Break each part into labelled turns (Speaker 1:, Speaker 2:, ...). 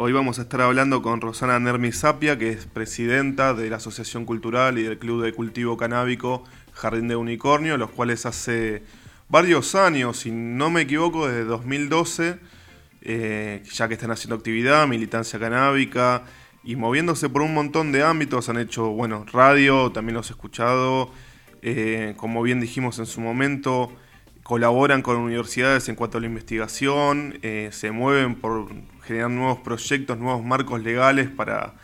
Speaker 1: Hoy vamos a estar hablando con Rosana Nermi Sapia, que es presidenta de la Asociación Cultural y del Club de Cultivo Canábico Jardín de Unicornio, los cuales hace varios años, si no me equivoco, desde 2012, eh, ya que están haciendo actividad, militancia canábica y moviéndose por un montón de ámbitos. Han hecho, bueno, radio, también los he escuchado. Eh, como bien dijimos en su momento, colaboran con universidades en cuanto a la investigación, eh, se mueven por generar nuevos proyectos, nuevos marcos legales para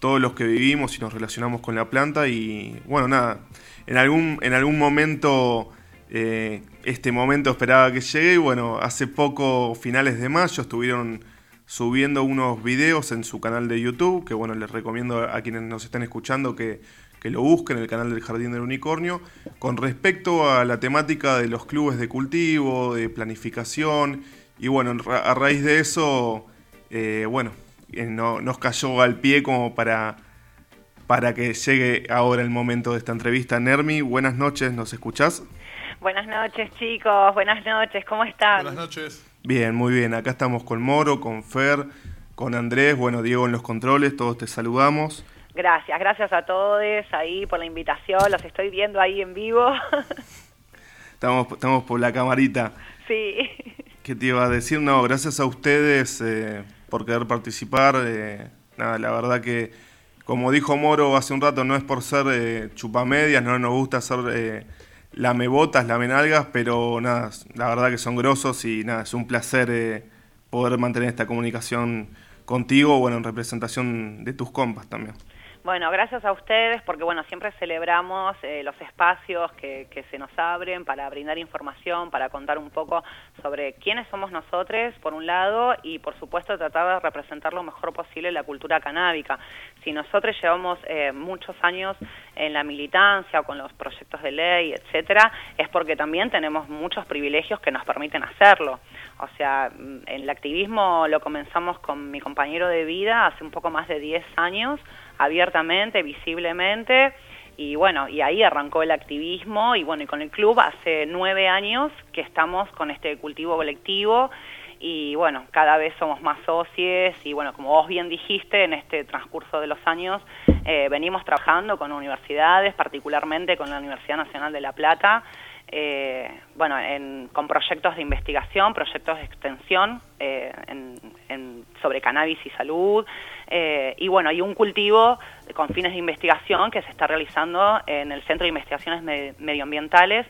Speaker 1: todos los que vivimos y nos relacionamos con la planta. Y bueno, nada, en algún, en algún momento eh, este momento esperaba que llegue y bueno, hace poco, finales de mayo, estuvieron subiendo unos videos en su canal de YouTube, que bueno, les recomiendo a quienes nos están escuchando que, lo busquen en el canal del Jardín del Unicornio, con respecto a la temática de los clubes de cultivo, de planificación, y bueno, a raíz de eso, eh, bueno, eh, no, nos cayó al pie como para para que llegue ahora el momento de esta entrevista. Nermi, buenas noches, ¿nos escuchás?
Speaker 2: Buenas noches chicos, buenas noches, ¿cómo están?
Speaker 3: Buenas noches.
Speaker 1: Bien, muy bien, acá estamos con Moro, con Fer, con Andrés, bueno, Diego en los controles, todos te saludamos.
Speaker 2: Gracias, gracias a todos ahí por la invitación, los estoy viendo ahí en vivo.
Speaker 1: estamos, estamos por la camarita.
Speaker 2: Sí.
Speaker 1: ¿Qué te iba a decir? No, gracias a ustedes eh, por querer participar. Eh, nada, la verdad que como dijo Moro hace un rato, no es por ser eh, chupamedias, no nos gusta hacer eh, lamebotas, lamenalgas, pero nada, la verdad que son grosos y nada, es un placer eh, poder mantener esta comunicación contigo, bueno, en representación de tus compas también.
Speaker 2: Bueno, gracias a ustedes porque bueno, siempre celebramos eh, los espacios que, se nos abren para brindar información, para contar un poco sobre quiénes somos nosotros, por un lado, y por supuesto tratar de representar lo mejor posible la cultura canábica. Si nosotros llevamos eh, muchos años en la militancia o con los proyectos de ley, etcétera, es porque también tenemos muchos privilegios que nos permiten hacerlo. O sea, mm, el activismo lo comenzamos con mi compañero de vida hace un poco más de 10 años, abiertamente, visiblemente, y bueno, y ahí arrancó el activismo, y bueno, y con el club hace nueve años que estamos con este cultivo colectivo, y bueno, cada vez somos más socios, y bueno, como vos bien dijiste, en este transcurso de los años eh, venimos trabajando con universidades, particularmente con la Universidad Nacional de La Plata, eh, bueno, con proyectos de investigación, proyectos de extensión eh, sobre cannabis y salud, eh, y bueno, hay un cultivo con fines de investigación que se está realizando en el Centro de Investigaciones Medioambientales,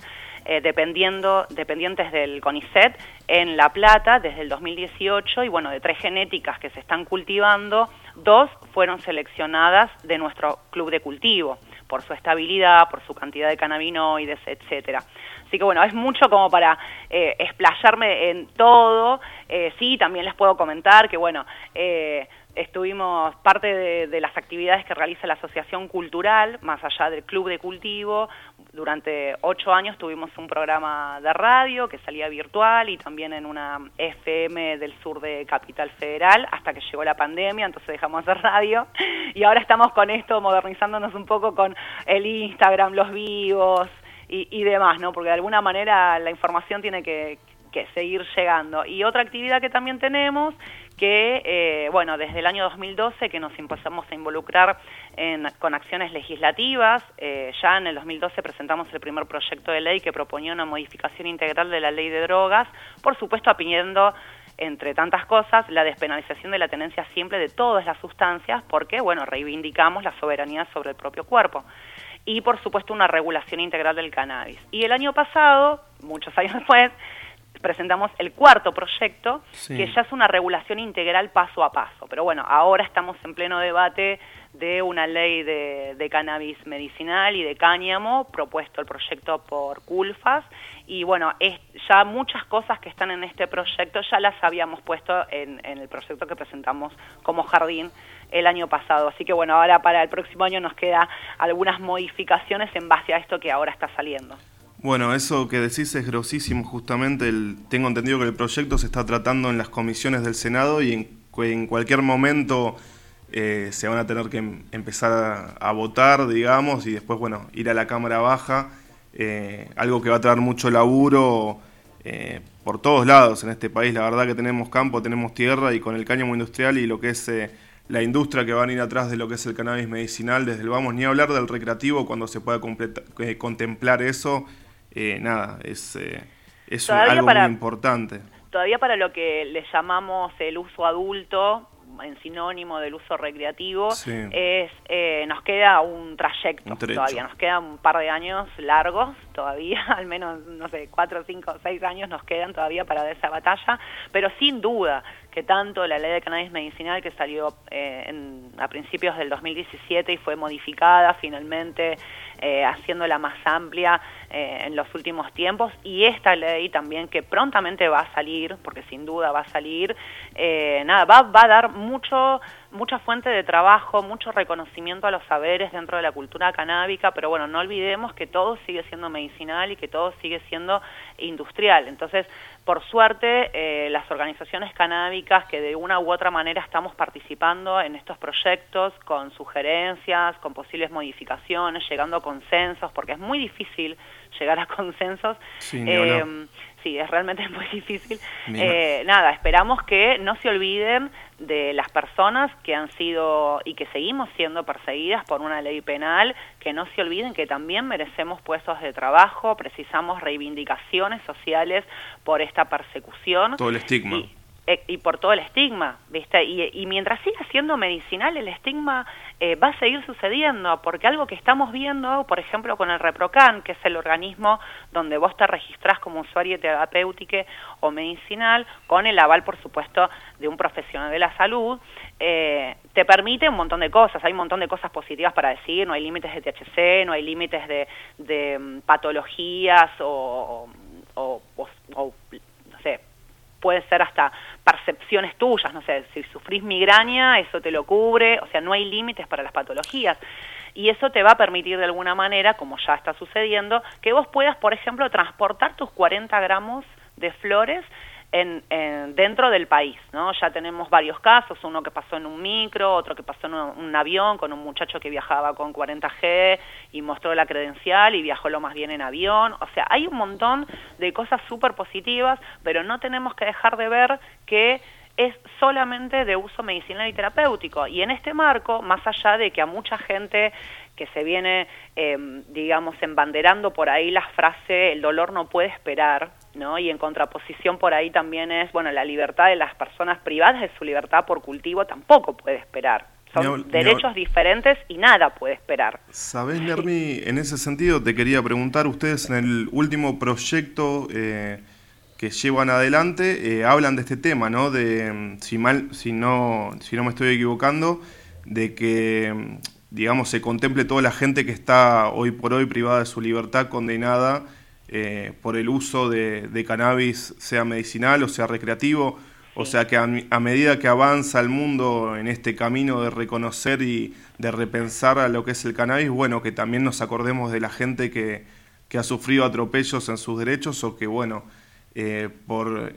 Speaker 2: dependiendo, dependientes del CONICET en La Plata desde el 2018, y bueno, de tres genéticas que se están cultivando, dos fueron seleccionadas de nuestro club de cultivo por su estabilidad, por su cantidad de cannabinoides, etcétera. Así que bueno, es mucho como para eh, explayarme en todo. Eh, sí, también les puedo comentar que bueno, eh, estuvimos parte de, las actividades que realiza la Asociación Cultural, más allá del Club de Cultivo. Durante ocho años tuvimos un programa de radio que salía virtual y también en una FM del sur de Capital Federal hasta que llegó la pandemia, entonces dejamos de radio. Y ahora estamos con esto, modernizándonos un poco con el Instagram, los vivos y, y demás, ¿no? Porque de alguna manera la información tiene que, que seguir llegando. Y otra actividad que también tenemos, que, eh, bueno, desde el año 2012 que nos empezamos a involucrar con acciones legislativas, eh, ya en el 2012 presentamos el primer proyecto de ley que proponía una modificación integral de la ley de drogas, por supuesto apiñando entre tantas cosas, la despenalización de la tenencia simple de todas las sustancias, porque, bueno, reivindicamos la soberanía sobre el propio cuerpo. Y, por supuesto, una regulación integral del cannabis. Y el año pasado, muchos años después, presentamos el cuarto proyecto, que ya es una regulación integral paso a paso. Pero bueno, ahora estamos en pleno debate de una ley de, cannabis medicinal y de cáñamo, propuesto el proyecto por CULFAS, y bueno, es, ya muchas cosas que están en este proyecto ya las habíamos puesto en, en el proyecto que presentamos como jardín el año pasado. Así que bueno, ahora para el próximo año nos queda algunas modificaciones en base a esto que ahora está saliendo.
Speaker 1: Bueno, eso que decís es grosísimo, justamente el, tengo entendido que el proyecto se está tratando en las comisiones del Senado y en, cualquier momento eh, se van a tener que em, empezar a, votar, digamos, y después, bueno, ir a la Cámara Baja, eh, algo que va a traer mucho laburo eh, por todos lados en este país. La verdad que tenemos campo, tenemos tierra y con el cáñamo industrial y lo que es la industria que va a ir atrás de lo que es el cannabis medicinal, desde el vamos, ni hablar del recreativo cuando se pueda contemplar eso, nada, es, es algo muy importante.
Speaker 2: Todavía para lo que le llamamos el uso adulto, en sinónimo del uso recreativo, es eh, nos queda un trayecto. Todavía, nos queda un par de años largos todavía, al menos, no sé, cuatro, cinco, seis años nos quedan todavía para esa batalla, pero sin duda que tanto la ley de cannabis medicinal que salió eh, a principios del 2017 y fue modificada finalmente eh, haciéndola más amplia eh, en los últimos tiempos y esta ley también que prontamente va a salir, porque sin duda va a salir, eh, nada, va, va a dar mucho mucha fuente de trabajo, mucho reconocimiento a los saberes dentro de la cultura canábica, pero bueno, no olvidemos que todo sigue siendo medicinal y que todo sigue siendo industrial. Entonces, por suerte, eh, las organizaciones canábicas que de una u otra manera estamos participando en estos proyectos con sugerencias, con posibles modificaciones, llegando a consensos, porque es muy difícil llegar a consensos.
Speaker 1: Eh,
Speaker 2: sí, es realmente muy difícil. Eh, nada, esperamos que no se olviden de las personas que han sido y que seguimos siendo perseguidas por una ley penal, que no se olviden que también merecemos puestos de trabajo, precisamos reivindicaciones sociales por esta persecución.
Speaker 1: Todo el estigma.
Speaker 2: Y por todo el estigma, ¿viste? Y, mientras siga siendo medicinal, el estigma eh, va a seguir sucediendo, porque algo que estamos viendo, por ejemplo, con el ReproCan, que es el organismo donde vos te registrás como usuario terapéutico o medicinal, con el aval, por supuesto, de un profesional de la salud, eh, te permite un montón de cosas, hay un montón de cosas positivas para decir, no hay límites de THC, no hay límites de, de mm, patologías o, o no sé, puede ser hasta percepciones tuyas, no sé, si sufrís migraña, eso te lo cubre, o sea, no hay límites para las patologías. Y eso te va a permitir de alguna manera, como ya está sucediendo, que vos puedas, por ejemplo, transportar tus 40 gramos de flores en, dentro del país, ¿no? Ya tenemos varios casos, uno que pasó en un micro, otro que pasó en un, avión con un muchacho que viajaba con 40G y mostró la credencial y viajó lo más bien en avión, o sea, hay un montón de cosas súper positivas, pero no tenemos que dejar de ver que es solamente de uso medicinal y terapéutico. Y en este marco, más allá de que a mucha gente que se viene, em, digamos, embanderando por ahí la frase el dolor no puede esperar, ¿no? Y en contraposición por ahí también es, bueno, la libertad de las personas privadas de su libertad por cultivo tampoco puede esperar. Son derechos diferentes y nada puede esperar.
Speaker 1: ¿Sabés, Nermi? En ese sentido te quería preguntar, ustedes en el último proyecto eh, que llevan adelante eh, hablan de este tema, ¿no? De, mm, si, mal, si, no, si no me estoy equivocando, de que mm, digamos, se contemple toda la gente que está hoy por hoy privada de su libertad, condenada eh, por el uso de, cannabis, sea medicinal o sea recreativo. O sea que a, medida que avanza el mundo en este camino de reconocer y de repensar a lo que es el cannabis, bueno, que también nos acordemos de la gente que, que ha sufrido atropellos en sus derechos o que, bueno, eh, por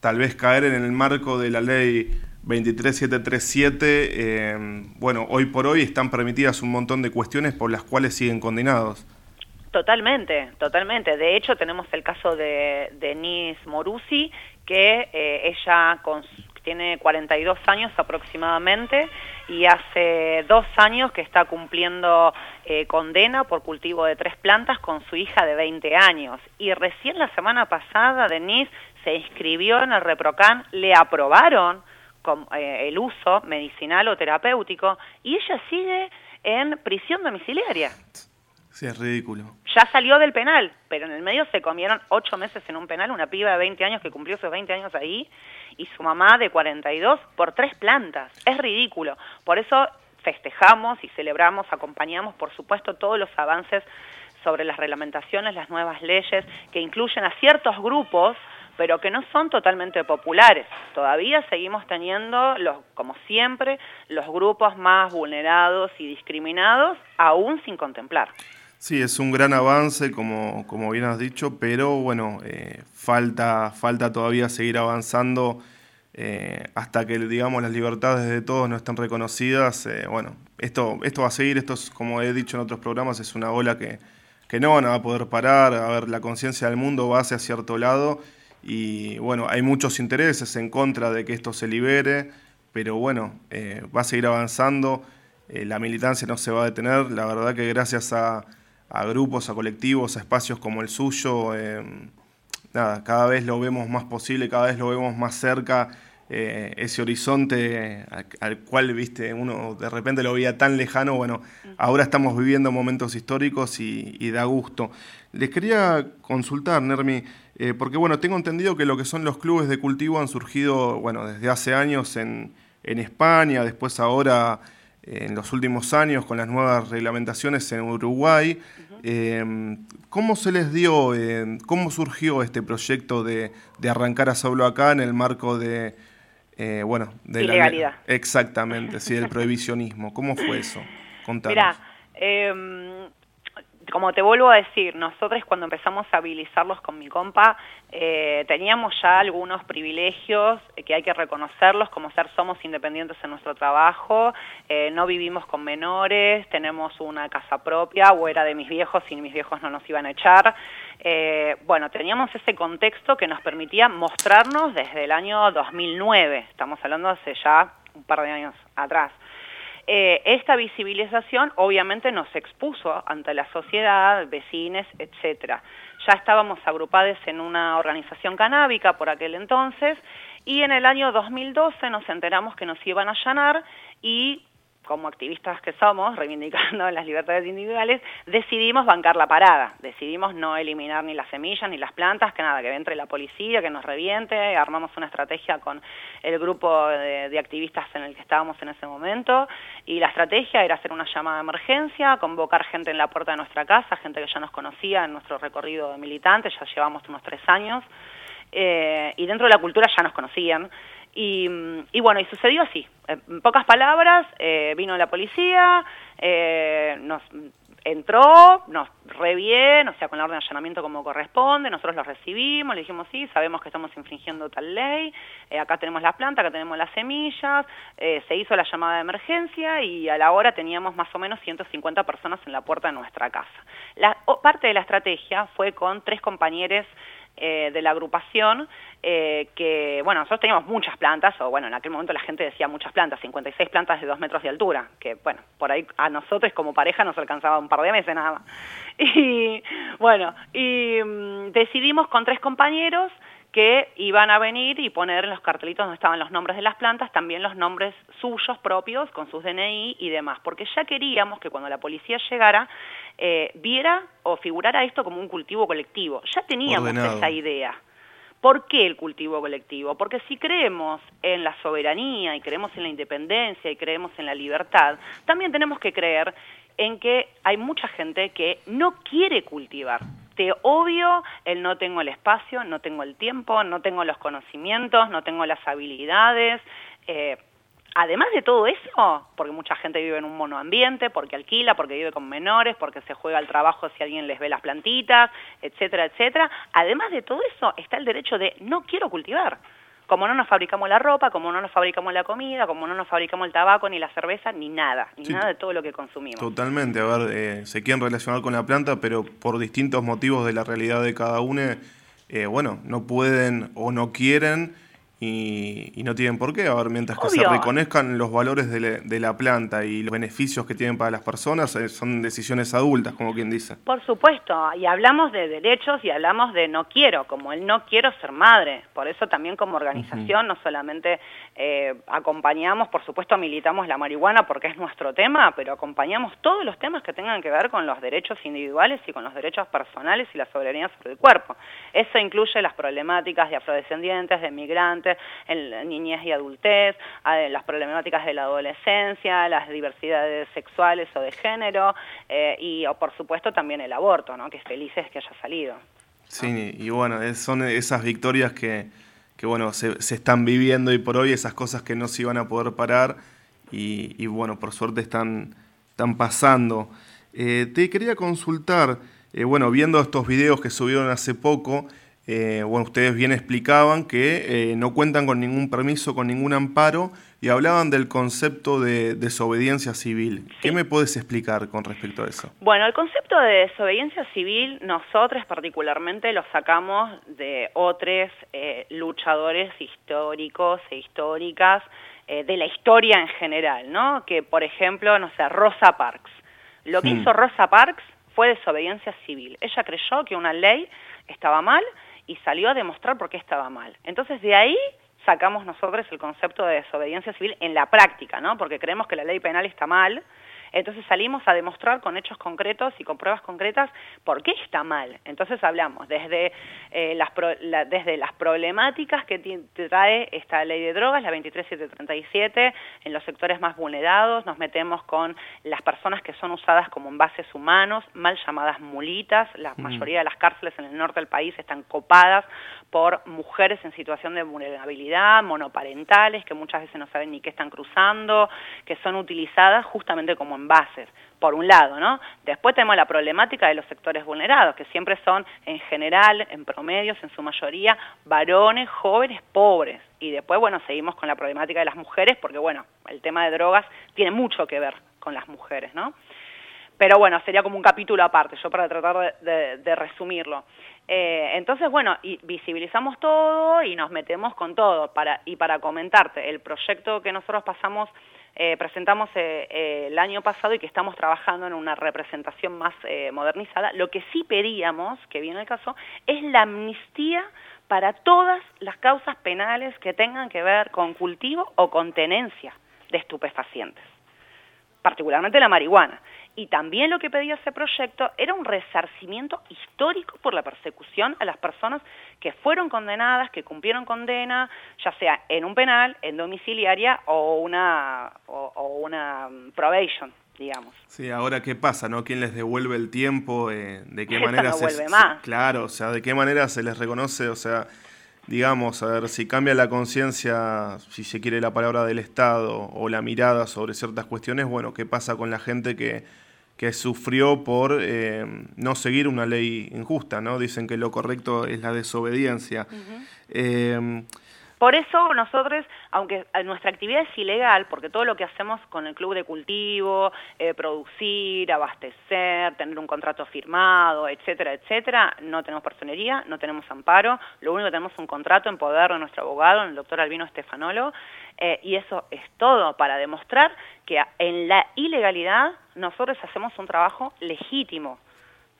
Speaker 1: tal vez caer en el marco de la ley 23737, eh, bueno, hoy por hoy están permitidas un montón de cuestiones por las cuales siguen condenados.
Speaker 2: Totalmente, totalmente. De hecho, tenemos el caso de Denise Morusi, que eh, ella tiene 42 años aproximadamente y hace dos años que está cumpliendo eh, condena por cultivo de tres plantas con su hija de 20 años. Y recién la semana pasada Denise se inscribió en el ReproCan, le aprobaron eh, el uso medicinal o terapéutico y ella sigue en prisión domiciliaria.
Speaker 1: Sí, es ridículo.
Speaker 2: Ya salió del penal, pero en el medio se comieron ocho meses en un penal, una piba de 20 años que cumplió sus 20 años ahí, y su mamá de 42 por tres plantas. Es ridículo. Por eso festejamos y celebramos, acompañamos, por supuesto, todos los avances sobre las reglamentaciones, las nuevas leyes que incluyen a ciertos grupos pero que no son totalmente populares. Todavía seguimos teniendo, los, como siempre, los grupos más vulnerados y discriminados, aún sin contemplar.
Speaker 1: Sí, es un gran avance, como, como bien has dicho, pero bueno, eh, falta, falta todavía seguir avanzando eh, hasta que, digamos, las libertades de todos no estén reconocidas. Eh, bueno, esto, esto va a seguir, esto es, como he dicho en otros programas, es una ola que que no van a poder parar, a ver, la conciencia del mundo va hacia cierto lado y bueno, hay muchos intereses en contra de que esto se libere, pero bueno, va a seguir avanzando, la militancia no se va a detener, la verdad que gracias a, grupos, a colectivos, a espacios como el suyo, eh, nada, cada vez lo vemos más posible, cada vez lo vemos más cerca, ese horizonte al, cual, viste, uno de repente lo veía tan lejano, bueno, ahora estamos viviendo momentos históricos y, y da gusto. Les quería consultar, Nermi, eh, porque bueno, tengo entendido que lo que son los clubes de cultivo han surgido, bueno, desde hace años en, España, después ahora en los últimos años con las nuevas reglamentaciones en Uruguay. Em, ¿Cómo se les dio, em, cómo surgió este proyecto de, arrancar a solo acá en el marco de, eh, bueno, de
Speaker 2: Ilegalidad.
Speaker 1: La, exactamente, sí, del prohibicionismo. ¿Cómo fue eso?
Speaker 2: Contanos. Mirá, em, como te vuelvo a decir, nosotros cuando empezamos a habilitarlos con mi compa, eh, teníamos ya algunos privilegios que hay que reconocerlos, como ser somos independientes en nuestro trabajo, eh, no vivimos con menores, tenemos una casa propia, o era de mis viejos y mis viejos no nos iban a echar. Eh, bueno, teníamos ese contexto que nos permitía mostrarnos desde el año 2009, estamos hablando hace ya un par de años atrás. Eh, esta visibilización obviamente nos expuso ante la sociedad, vecines, etcétera. Ya estábamos agrupados en una organización canábica por aquel entonces y en el año 2012 nos enteramos que nos iban a allanar y como activistas que somos, reivindicando las libertades individuales, decidimos bancar la parada, decidimos no eliminar ni las semillas ni las plantas, que nada, que entre la policía, que nos reviente, armamos una estrategia con el grupo de, activistas en el que estábamos en ese momento, y la estrategia era hacer una llamada de emergencia, convocar gente en la puerta de nuestra casa, gente que ya nos conocía en nuestro recorrido de militantes, ya llevamos unos tres años, eh, y dentro de la cultura ya nos conocían, y, bueno, y sucedió así. En pocas palabras, eh, vino la policía, eh, nos entró, nos re o sea, con la orden de allanamiento como corresponde, nosotros lo recibimos, le dijimos, sí, sabemos que estamos infringiendo tal ley, eh, acá tenemos la planta, acá tenemos las semillas, se hizo la llamada de emergencia y a la hora teníamos más o menos 150 personas en la puerta de nuestra casa. La parte de la estrategia fue con tres compañeros eh, de la agrupación, eh, que, bueno, nosotros teníamos muchas plantas, o bueno, en aquel momento la gente decía muchas plantas, 56 plantas de dos metros de altura, que, bueno, por ahí a nosotros como pareja nos alcanzaba un par de meses nada más. Y, bueno, y mm, decidimos con tres compañeros que iban a venir y poner en los cartelitos donde estaban los nombres de las plantas, también los nombres suyos propios, con sus DNI y demás, porque ya queríamos que cuando la policía llegara, eh, viera o figurara esto como un cultivo colectivo. Ya teníamos esa idea. ¿Por qué el cultivo colectivo? Porque si creemos en la soberanía y creemos en la independencia y creemos en la libertad, también tenemos que creer en que hay mucha gente que no quiere cultivar. Te obvio el no tengo el espacio, no tengo el tiempo, no tengo los conocimientos, no tengo las habilidades. Eh, además de todo eso, porque mucha gente vive en un monoambiente, porque alquila, porque vive con menores, porque se juega al trabajo si alguien les ve las plantitas, etcétera, etcétera. Además de todo eso, está el derecho de no quiero cultivar. Como no nos fabricamos la ropa, como no nos fabricamos la comida, como no nos fabricamos el tabaco, ni la cerveza, ni nada, ni nada de todo lo que consumimos.
Speaker 1: Totalmente, a ver, eh, se quieren relacionar con la planta, pero por distintos motivos de la realidad de cada uno, eh, bueno, no pueden o no quieren y, no tienen por qué. A ver, mientras que se reconozcan los valores de la, planta y los beneficios que tienen para las personas, eh, son decisiones adultas, como quien dice.
Speaker 2: Por supuesto, y hablamos de derechos y hablamos de no quiero, como el no quiero ser madre. Por eso también como organización no solamente eh, acompañamos, por supuesto militamos la marihuana porque es nuestro tema, pero acompañamos todos los temas que tengan que ver con los derechos individuales y con los derechos personales y la soberanía sobre el cuerpo. Eso incluye las problemáticas de afrodescendientes, de migrantes, en niñez y adultez, las problemáticas de la adolescencia, las diversidades sexuales o de género eh, y por supuesto también el aborto, ¿no? que felices que haya salido.
Speaker 1: Sí, y bueno, son esas victorias que, que bueno, se, están viviendo y por hoy, esas cosas que no se iban a poder parar y, bueno, por suerte están, están pasando. Eh, te quería consultar, eh, bueno, viendo estos videos que subieron hace poco, eh, bueno, ustedes bien explicaban que eh, no cuentan con ningún permiso, con ningún amparo, y hablaban del concepto de desobediencia civil. ¿Qué me puedes explicar con respecto a eso?
Speaker 2: Bueno, el concepto de desobediencia civil nosotros particularmente lo sacamos de otros eh, luchadores históricos e históricas eh, de la historia en general, ¿no? Que, por ejemplo, no sé, Rosa Parks. Lo que hmm. hizo Rosa Parks fue desobediencia civil. Ella creyó que una ley estaba mal y salió a demostrar por qué estaba mal. Entonces, de ahí sacamos nosotros el concepto de desobediencia civil en la práctica, ¿no? Porque creemos que la ley penal está mal, entonces salimos a demostrar con hechos concretos y con pruebas concretas por qué está mal. Entonces hablamos desde, eh, las, desde las problemáticas que trae esta ley de drogas, la 23737, en los sectores más vulnerados, nos metemos con las personas que son usadas como envases humanos, mal llamadas mulitas, la mayoría de las cárceles en el norte del país están copadas por mujeres en situación de vulnerabilidad, monoparentales, que muchas veces no saben ni qué están cruzando, que son utilizadas justamente como envases, por un lado, ¿no? Después tenemos la problemática de los sectores vulnerados, que siempre son, en general, en promedios, en su mayoría, varones, jóvenes, pobres. Y después, bueno, seguimos con la problemática de las mujeres, porque, bueno, el tema de drogas tiene mucho que ver con las mujeres, ¿no? Pero bueno, sería como un capítulo aparte, yo para tratar de, resumirlo. Eh, entonces, bueno, y visibilizamos todo y nos metemos con todo. Para, y para comentarte, el proyecto que nosotros pasamos eh, presentamos eh, eh, el año pasado y que estamos trabajando en una representación más modernizada, lo que sí pedíamos, que viene el caso, es la amnistía para todas las causas penales que tengan que ver con cultivo o con tenencia de estupefacientes, particularmente la marihuana. Y también lo que pedía ese proyecto era un resarcimiento histórico por la persecución a las personas que fueron condenadas, que cumplieron condena, ya sea en un penal, en domiciliaria o una, o, una probation, digamos.
Speaker 1: Sí, ahora qué pasa, ¿no? ¿Quién les devuelve el tiempo? Eh, ¿De qué manera
Speaker 2: no se, más.
Speaker 1: Claro, o sea, ¿de qué manera se les reconoce? O sea, digamos, a ver, si cambia la conciencia, si se quiere la palabra del Estado o la mirada sobre ciertas cuestiones, bueno, ¿qué pasa con la gente que que sufrió por eh, no seguir una ley injusta, ¿no? Dicen que lo correcto es la desobediencia.
Speaker 2: Eh, por eso nosotros, aunque nuestra actividad es ilegal, porque todo lo que hacemos con el club de cultivo, eh, producir, abastecer, tener un contrato firmado, etcétera, etcétera, no tenemos personería, no tenemos amparo, lo único que tenemos es un contrato en poder de nuestro abogado, el doctor Albino Estefanolo, eh, y eso es todo para demostrar que en la ilegalidad nosotros hacemos un trabajo legítimo.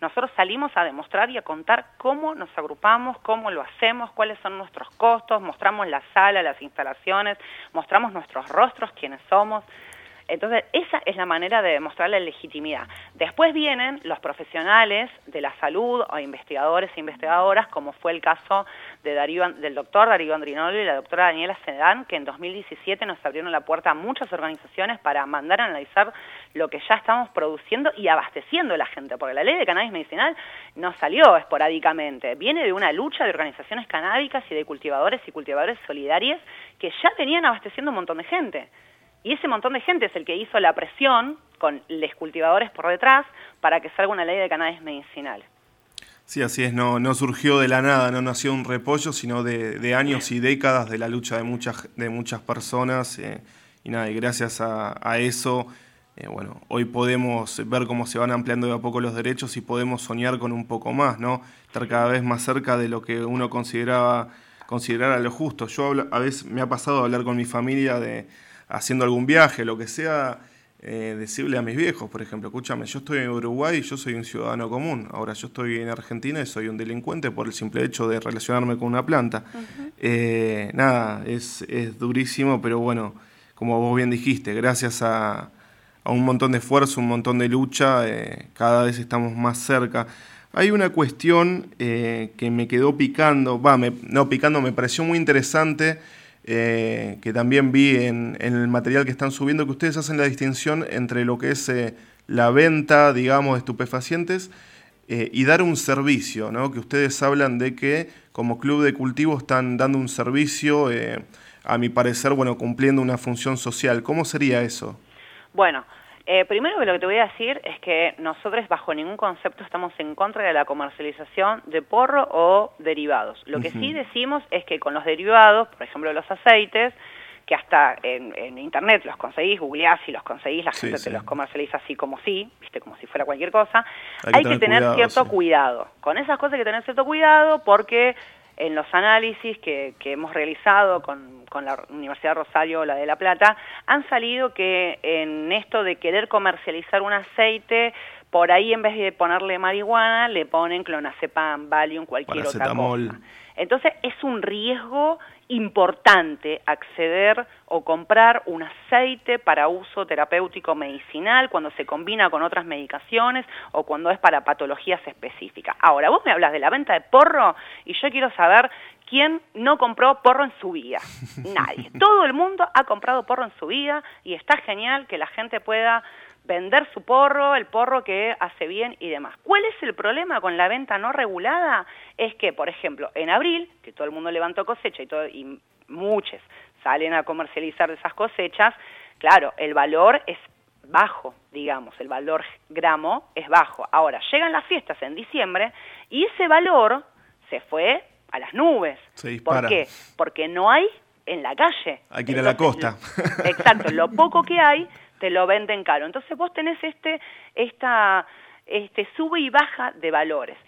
Speaker 2: Nosotros salimos a demostrar y a contar cómo nos agrupamos, cómo lo hacemos, cuáles son nuestros costos, mostramos la sala, las instalaciones, mostramos nuestros rostros, quiénes somos. Entonces, esa es la manera de demostrar la legitimidad. Después vienen los profesionales de la salud o investigadores e investigadoras, como fue el caso de Darío, del doctor Darío Andrinoli y la doctora Daniela Sedán, que en 2017 nos abrieron la puerta a muchas organizaciones para mandar a analizar lo que ya estamos produciendo y abasteciendo a la gente, porque la ley de cannabis medicinal no salió esporádicamente, viene de una lucha de organizaciones canábicas y de cultivadores y cultivadores solidarios que ya venían abasteciendo un montón de gente. Y ese montón de gente es el que hizo la presión con los cultivadores por detrás para que salga una ley de cannabis medicinal.
Speaker 1: Sí, así es, no, no surgió de la nada, no nació un repollo, sino de, años y décadas de la lucha de muchas, de muchas personas. Eh, y nada, y gracias a, eso, eh, bueno, hoy podemos ver cómo se van ampliando de a poco los derechos y podemos soñar con un poco más, ¿no? Estar cada vez más cerca de lo que uno consideraba considerar a lo justo. Yo a veces me ha pasado hablar con mi familia de, haciendo algún viaje, lo que sea, eh, decirle a mis viejos, por ejemplo, escúchame, yo estoy en Uruguay y yo soy un ciudadano común, ahora yo estoy en Argentina y soy un delincuente por el simple hecho de relacionarme con una planta. Eh, nada, es, es, durísimo, pero bueno, como vos bien dijiste, gracias a, a un montón de esfuerzo, un montón de lucha, eh, cada vez estamos más cerca. Hay una cuestión que me quedó picando, va, no picando, me pareció muy interesante eh, que también vi en, el material que están subiendo, que ustedes hacen la distinción entre lo que es eh, la venta, digamos, de estupefacientes eh, y dar un servicio, ¿no? Que ustedes hablan de que como club de cultivo están dando un servicio, a mi parecer, bueno, cumpliendo una función social. ¿Cómo sería eso?
Speaker 2: Bueno, eh, primero que lo que te voy a decir es que nosotros bajo ningún concepto estamos en contra de la comercialización de porro o derivados. Lo que sí decimos es que con los derivados, por ejemplo los aceites, que hasta en, internet los conseguís, googleás y los conseguís, la gente te los comercializa así como sí, viste, como si fuera cualquier cosa. Hay que, tener, cierto cuidado. Con esas cosas hay que tener cierto cuidado porque en los análisis que, que hemos realizado con, con, la Universidad Rosario, la de La Plata, han salido que en esto de querer comercializar un aceite, por ahí en vez de ponerle marihuana, le ponen clonazepam, Valium, cualquier otra cosa. Entonces es un riesgo importante acceder o comprar un aceite para uso terapéutico medicinal cuando se combina con otras medicaciones o cuando es para patologías específicas. Ahora, vos me hablas de la venta de porro y yo quiero saber quién no compró porro en su vida. Nadie. Todo el mundo ha comprado porro en su vida y está genial que la gente pueda vender su porro, el porro que hace bien y demás. ¿Cuál es el problema con la venta no regulada? Es que, por ejemplo, en abril, que todo el mundo levantó cosecha y, todo, y muchos salen a comercializar esas cosechas, claro, el valor es bajo, digamos, el valor gramo es bajo. Ahora, llegan las fiestas en diciembre y ese valor se fue a las nubes. ¿Por qué? Porque no hay en la calle.
Speaker 1: Hay que ir a la costa.
Speaker 2: exacto, lo poco que hay te lo venden caro. Entonces vos tenés este, esta, este sube y baja de valores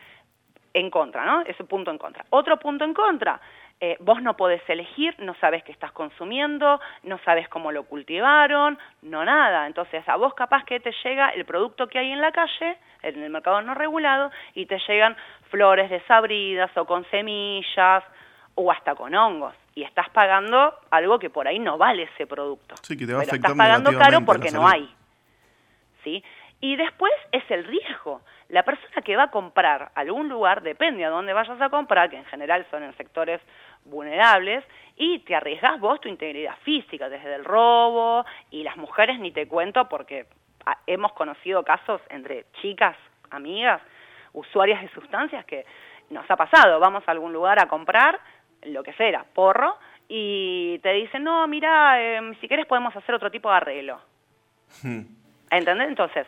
Speaker 2: en contra, ¿no? Ese punto en contra. Otro punto en contra, eh, vos no podés elegir, no sabes qué estás consumiendo, no sabes cómo lo cultivaron, no nada. Entonces a vos capaz que te llega el producto que hay en la calle, en el mercado no regulado, y te llegan flores desabridas o con semillas o hasta con hongos y estás pagando algo que por ahí no vale ese producto.
Speaker 1: Sí, que te va
Speaker 2: Pero estás pagando caro porque no hay. ¿Sí? Y después es el riesgo. La persona que va a comprar algún lugar, depende a dónde vayas a comprar, que en general son en sectores vulnerables, y te arriesgas vos tu integridad física, desde el robo, y las mujeres ni te cuento porque ah, hemos conocido casos entre chicas, amigas, usuarias de sustancias que nos ha pasado, vamos a algún lugar a comprar, lo que sea, porro, y te dicen, no, mira, em, si quieres podemos hacer otro tipo de arreglo. Hmm. ¿Entendés? Entonces,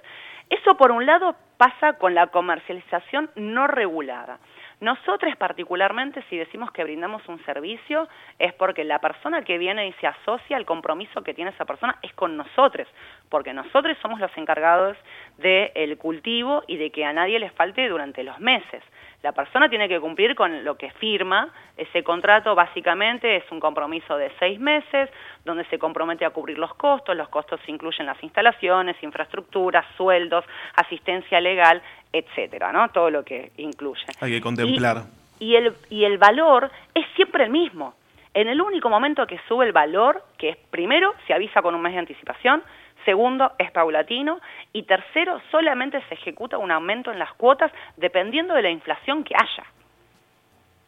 Speaker 2: eso por un lado pasa con la comercialización no regulada. Nosotros particularmente, si decimos que brindamos un servicio, es porque la persona que viene y se asocia, el compromiso que tiene esa persona es con nosotros, porque nosotros somos los encargados del cultivo y de que a nadie les falte durante los meses. La persona tiene que cumplir con lo que firma. Ese contrato básicamente es un compromiso de seis meses, donde se compromete a cubrir los costos. Los costos incluyen las instalaciones, infraestructuras, sueldos, asistencia legal, etcétera, ¿no? Todo lo que incluye.
Speaker 1: Hay que contemplar.
Speaker 2: Y, el, y el valor es siempre el mismo. En el único momento que sube el valor, que es primero, se avisa con un mes de anticipación, Segundo, es paulatino. Y tercero, solamente se ejecuta un aumento en las cuotas dependiendo de la inflación que haya.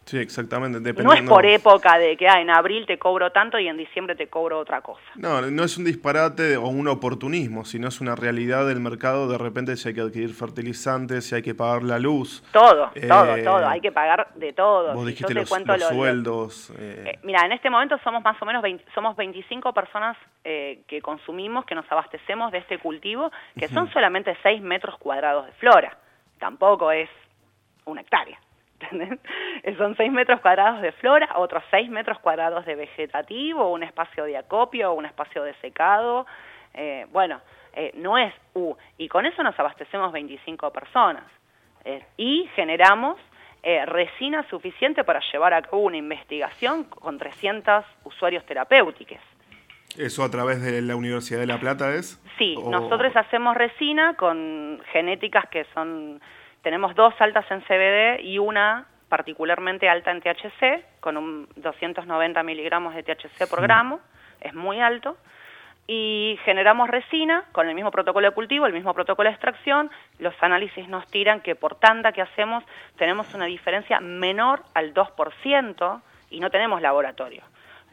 Speaker 1: Sí, exactamente.
Speaker 2: No es por época de que ah, en abril te cobro tanto y en diciembre te cobro otra cosa.
Speaker 1: No, no es un disparate o un oportunismo, sino es una realidad del mercado. De repente si hay que adquirir fertilizantes, si hay que pagar la luz.
Speaker 2: Todo, todo, eh, todo. Hay que pagar de todo.
Speaker 1: Vos dijiste los, sueldos.
Speaker 2: Eh. Eh, mira, en este momento somos más o menos somos 25 personas que consumimos, que nos abastecemos de este cultivo, que son solamente 6 metros cuadrados de flora. Tampoco es una hectárea. Son 6 metros cuadrados de flora, otros 6 metros cuadrados de vegetativo, un espacio de acopio, un espacio de secado. Eh, bueno, eh, no es U. Y con eso nos abastecemos 25 personas. Eh, y generamos resina suficiente para llevar a cabo una investigación con 300 usuarios terapéuticos.
Speaker 1: ¿Eso a través de la Universidad de La Plata es?
Speaker 2: Sí, nosotros hacemos resina con genéticas que son tenemos dos altas en CBD y una particularmente alta en THC, con un 290 miligramos de THC por gramo, es muy alto, y generamos resina con el mismo protocolo de cultivo, el mismo protocolo de extracción, los análisis nos tiran que por tanda que hacemos tenemos una diferencia menor al 2% y no tenemos laboratorio.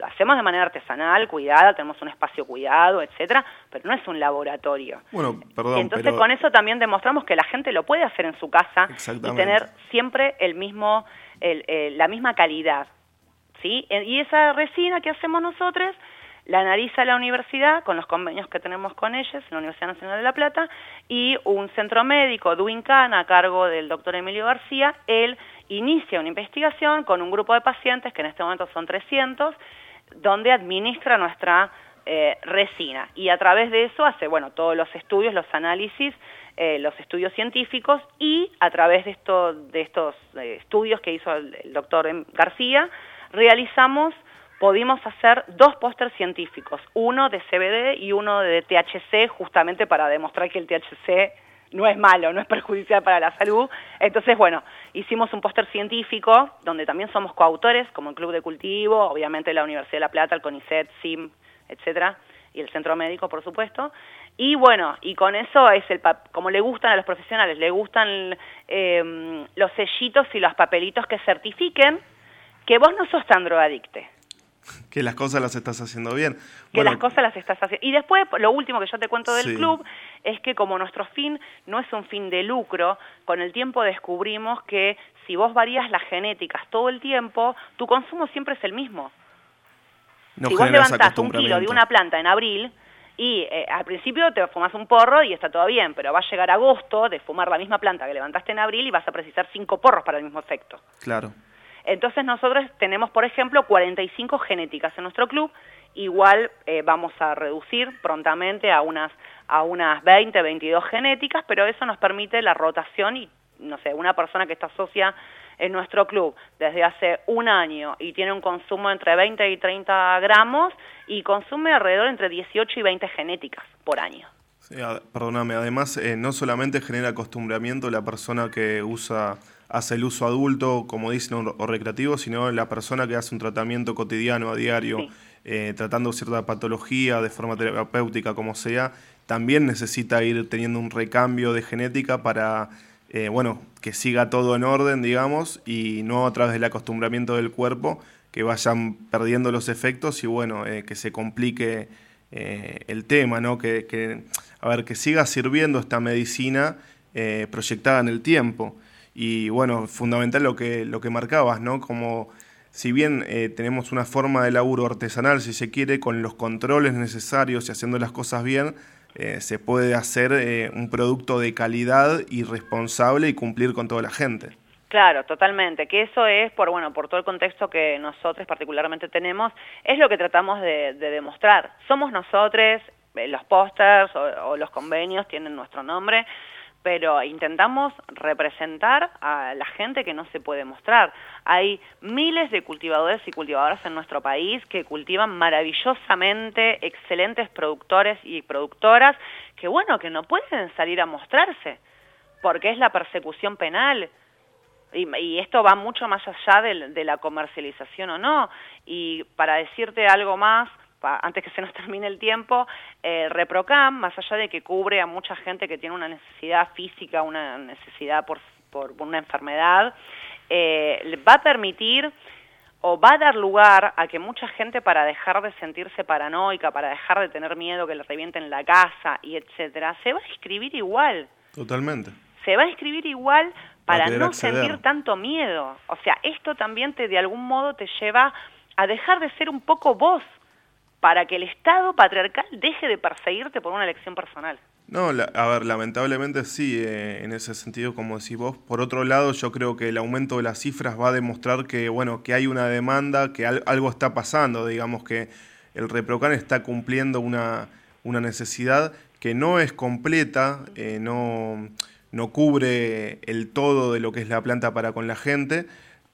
Speaker 2: Lo hacemos de manera artesanal, cuidada, tenemos un espacio cuidado, etcétera, pero no es un laboratorio.
Speaker 1: Bueno, perdón.
Speaker 2: entonces con eso también demostramos que la gente lo puede hacer en su casa y tener siempre el mismo, la misma calidad. ¿sí? Y esa resina que hacemos nosotros la analiza la universidad con los convenios que tenemos con ellos, la Universidad Nacional de La Plata, y un centro médico, Duincan, a cargo del doctor Emilio García, él inicia una investigación con un grupo de pacientes, que en este momento son 300, donde administra nuestra eh, resina. Y a través de eso hace, bueno, todos los estudios, los análisis, eh, los estudios científicos y a través de, esto, de estos eh, estudios que hizo el, el doctor García, realizamos pudimos hacer dos pósters científicos, uno de CBD y uno de THC, justamente para demostrar que el THC no es malo, no es perjudicial para la salud. Entonces, bueno, hicimos un póster científico donde también somos coautores, como el Club de Cultivo, obviamente la Universidad de La Plata, el CONICET, SIM, etcétera, y el Centro Médico, por supuesto. Y bueno, y con eso es el como le gustan a los profesionales, le gustan eh, los sellitos y los papelitos que certifiquen que vos no sos tan drogadicte
Speaker 1: que las cosas las estás haciendo bien.
Speaker 2: Que las cosas las estás haciendo. Y después, lo último que yo te cuento del club es que como nuestro fin no es un fin de lucro, con el tiempo descubrimos que si vos varías las genéticas todo el tiempo, tu consumo siempre es el mismo. si vos levantás un kilo de una planta en abril, y eh, al principio te fumas un porro y está todo bien, pero va a llegar agosto de fumar la misma planta que levantaste en abril y vas a precisar cinco porros para el mismo efecto.
Speaker 1: Claro.
Speaker 2: Entonces nosotros tenemos, por ejemplo, 45 genéticas en nuestro club, igual eh, vamos a reducir prontamente a unas, a unas 20, 22 genéticas, pero eso nos permite la rotación y, no sé, una persona que está socia en nuestro club desde hace un año y tiene un consumo entre 20 y 30 gramos y consume alrededor entre 18 y 20 genéticas por año.
Speaker 1: perdóname, además eh, no solamente genera acostumbramiento la persona que usa hace el uso adulto, como dicen, o recreativo, sino la persona que hace un tratamiento cotidiano, a diario, eh, tratando cierta patología de forma terapéutica, como sea, también necesita ir teniendo un recambio de genética para, eh, bueno, que siga todo en orden, digamos, y no a través del acostumbramiento del cuerpo, que vayan perdiendo los efectos y, bueno, eh, que se complique el tema, ¿no? Que, que, a ver, que siga sirviendo esta medicina proyectada en el tiempo. Y bueno, fundamental lo que, lo que marcabas, ¿no? Como si bien eh, tenemos una forma de laburo artesanal, si se quiere, con los controles necesarios y haciendo las cosas bien, eh, se puede hacer eh, un producto de calidad y responsable y cumplir con toda la gente.
Speaker 2: Claro, totalmente. Que eso es por bueno, por todo el contexto que nosotros particularmente tenemos, es lo que tratamos de, demostrar. Somos nosotros, los pósters o, los convenios tienen nuestro nombre, pero intentamos representar a la gente que no se puede mostrar. Hay miles de cultivadores y cultivadoras en nuestro país que cultivan maravillosamente excelentes productores y productoras que, bueno, que no pueden salir a mostrarse porque es la persecución penal. Y, esto va mucho más allá de la comercialización o no. Y para decirte algo más, antes que se nos termine el tiempo, eh, ReproCam, más allá de que cubre a mucha gente que tiene una necesidad física, una necesidad por, por una enfermedad, eh, va a permitir o va a dar lugar a que mucha gente para dejar de sentirse paranoica, para dejar de tener miedo que le revienten la casa y etcétera, se va a inscribir igual.
Speaker 1: Totalmente.
Speaker 2: Se va a inscribir igual para no sentir tanto miedo. O sea, esto también te de algún modo te lleva a dejar de ser un poco vos, para que el Estado patriarcal deje de perseguirte por una elección personal.
Speaker 1: No, a ver, lamentablemente sí, eh, en ese sentido, como decís vos. Por otro lado, yo creo que el aumento de las cifras va a demostrar que, bueno, que hay una demanda, que algo está pasando, digamos que el ReproCan está cumpliendo una, una necesidad que no es completa, eh, no, no cubre el todo de lo que es la planta para con la gente,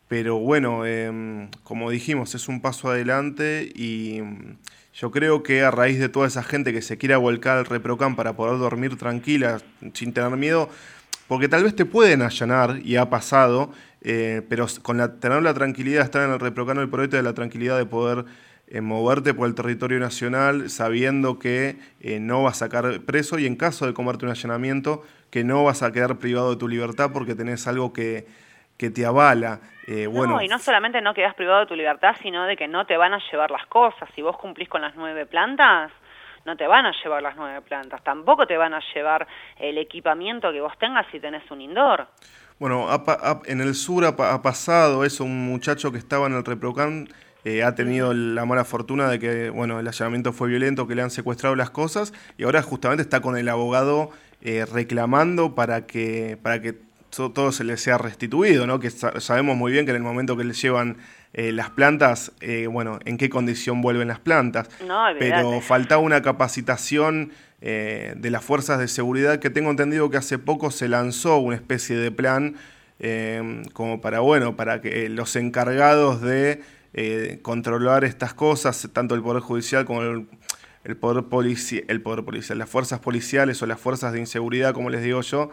Speaker 1: pero bueno, em, como dijimos, es un paso adelante y mm, yo creo que a raíz de toda esa gente que se quiera volcar al ReproCam para poder dormir tranquila, sin tener miedo, porque tal vez te pueden allanar, y ha pasado, eh, pero con la, tener la tranquilidad estar en el ReproCam, el proyecto de la tranquilidad de poder eh, moverte por el territorio nacional sabiendo que eh, no vas a sacar preso y en caso de comerte un allanamiento, que no vas a quedar privado de tu libertad porque tenés algo que que te avala.
Speaker 2: Eh, bueno. No, y no solamente no quedas privado de tu libertad, sino de que no te van a llevar las cosas. Si vos cumplís con las nueve plantas, no te van a llevar las nueve plantas. Tampoco te van a llevar el equipamiento que vos tengas si tenés un indoor.
Speaker 1: Bueno, en el sur ha, pasado eso, un muchacho que estaba en el Reprocan eh, ha tenido la mala fortuna de que, bueno, el allanamiento fue violento, que le han secuestrado las cosas y ahora justamente está con el abogado eh, reclamando para que, para que todo se les sea restituido, ¿no? Que sabemos muy bien que en el momento que les llevan eh, las plantas, eh, bueno, en qué condición vuelven las plantas.
Speaker 2: No,
Speaker 1: Pero faltaba una capacitación eh, de las fuerzas de seguridad que tengo entendido que hace poco se lanzó una especie de plan como para, bueno, para que los encargados de controlar estas cosas, tanto el Poder Judicial como el, el poder, el poder policial, las fuerzas policiales o las fuerzas de inseguridad, como les digo yo,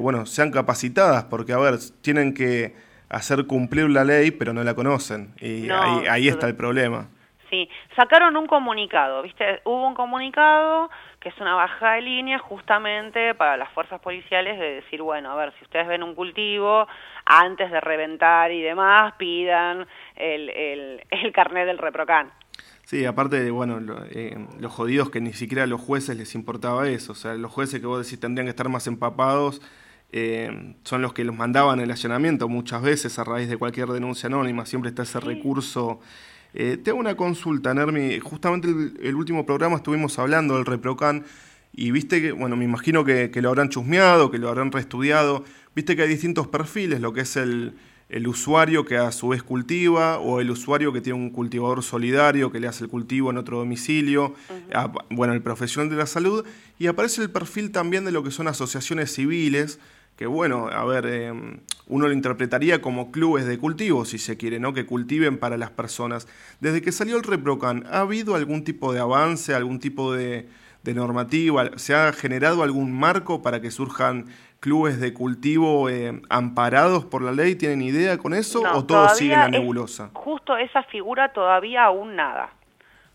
Speaker 1: bueno, sean capacitadas, porque, a ver, tienen que hacer cumplir la ley, pero no la conocen. Y ahí, está el problema.
Speaker 2: Sí, sacaron un comunicado, ¿viste? Hubo un comunicado que es una baja de línea justamente para las fuerzas policiales de decir, bueno, a ver, si ustedes ven un cultivo, antes de reventar y demás, pidan el, el, el carnet del reprocan.
Speaker 1: Sí, aparte, de, bueno, eh, los jodidos que ni siquiera a los jueces les importaba eso. O sea, los jueces que vos decís tendrían que estar más empapados eh, son los que los mandaban el allanamiento muchas veces a raíz de cualquier denuncia anónima, siempre está ese recurso. Eh, tengo una consulta, Nermi, justamente el, último programa estuvimos hablando del ReproCan y viste que, bueno, me imagino que, lo habrán chusmeado, que lo habrán reestudiado, viste que hay distintos perfiles, lo que es el, usuario que a su vez cultiva o el usuario que tiene un cultivador solidario que le hace el cultivo en otro domicilio, bueno, el profesional de la salud, y aparece el perfil también de lo que son asociaciones civiles, que bueno, a ver, em, uno lo interpretaría como clubes de cultivo, si se quiere, ¿no? Que cultiven para las personas. Desde que salió el ReproCan, ¿ha habido algún tipo de avance, algún tipo de, normativa? ¿Se ha generado algún marco para que surjan clubes de cultivo em, amparados por la ley? ¿Tienen idea con eso o todo sigue en la nebulosa?
Speaker 2: justo esa figura todavía aún nada.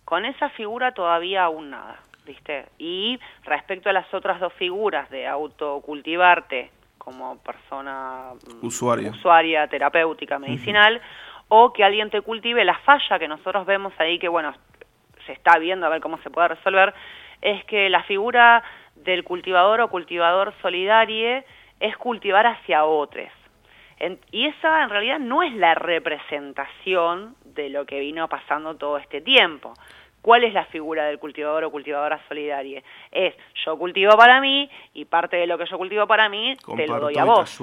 Speaker 2: Con esa figura todavía aún nada. ¿Viste? Y respecto a las otras dos figuras de autocultivarte como persona
Speaker 1: mm, usuaria,
Speaker 2: usuaria terapéutica, medicinal, o que alguien te cultive, la falla que nosotros vemos ahí, que bueno, se está viendo a ver cómo se puede resolver, es que la figura del cultivador o cultivador solidario es cultivar hacia otros. y esa en realidad no es la representación de lo que vino pasando todo este tiempo. ¿Cuál es la figura del cultivador o cultivadora solidaria? Es yo cultivo para mí y parte de lo que yo cultivo para mí te lo doy a vos.